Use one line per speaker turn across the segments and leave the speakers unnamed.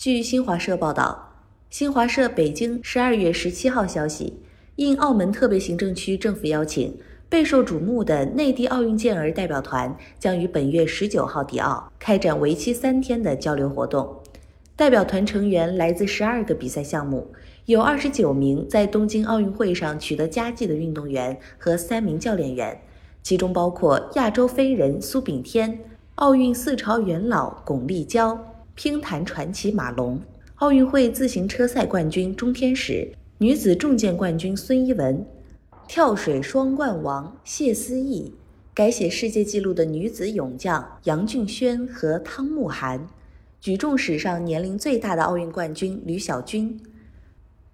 据新华社报道，新华社北京十二月十七号消息，应澳门特别行政区政府邀请，备受瞩目的内地奥运健儿代表团将于本月十九号抵澳，开展为期三天的交流活动。代表团成员来自十二个比赛项目，有二十九名在东京奥运会上取得佳绩的运动员和三名教练员，其中包括亚洲飞人苏炳添、奥运四朝元老巩立姣、乒坛传奇马龙、奥运会自行车赛冠军钟天使、女子重剑冠军孙一文、跳水双冠王谢思义、改写世界纪录的女子泳将杨俊轩和汤慕涵。举重史上年龄最大的奥运冠军吕小军，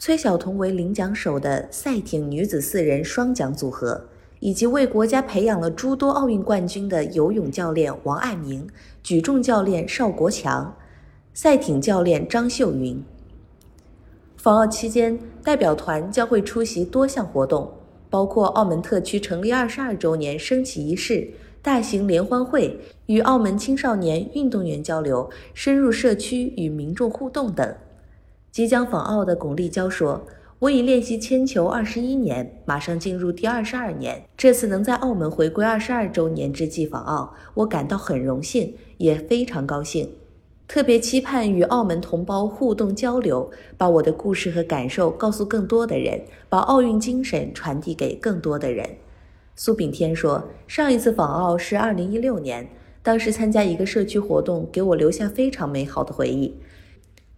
崔晓彤为领奖手的赛艇女子四人双桨组合，以及为国家培养了诸多奥运冠军的游泳教练王爱明、举重教练邵国强、赛艇教练张秀云。访澳期间，代表团将会出席多项活动，包括澳门特区成立二十二周年升旗仪式。大型联欢会与澳门青少年运动员交流，深入社区与民众互动等。即将访澳的巩立姣说：“我已练习铅球二十一年，马上进入第二十二年。这次能在澳门回归二十二周年之际访澳，我感到很荣幸，也非常高兴。特别期盼与澳门同胞互动交流，把我的故事和感受告诉更多的人，把奥运精神传递给更多的人。”苏炳添说：“上一次访澳是二零一六年，当时参加一个社区活动，给我留下非常美好的回忆。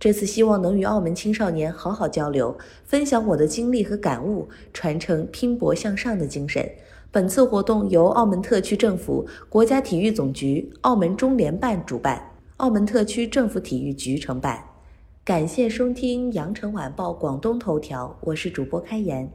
这次希望能与澳门青少年好好交流，分享我的经历和感悟，传承拼搏向上的精神。本次活动由澳门特区政府、国家体育总局、澳门中联办主办，澳门特区政府体育局承办。感谢收听羊城晚报广东头条，我是主播开言。”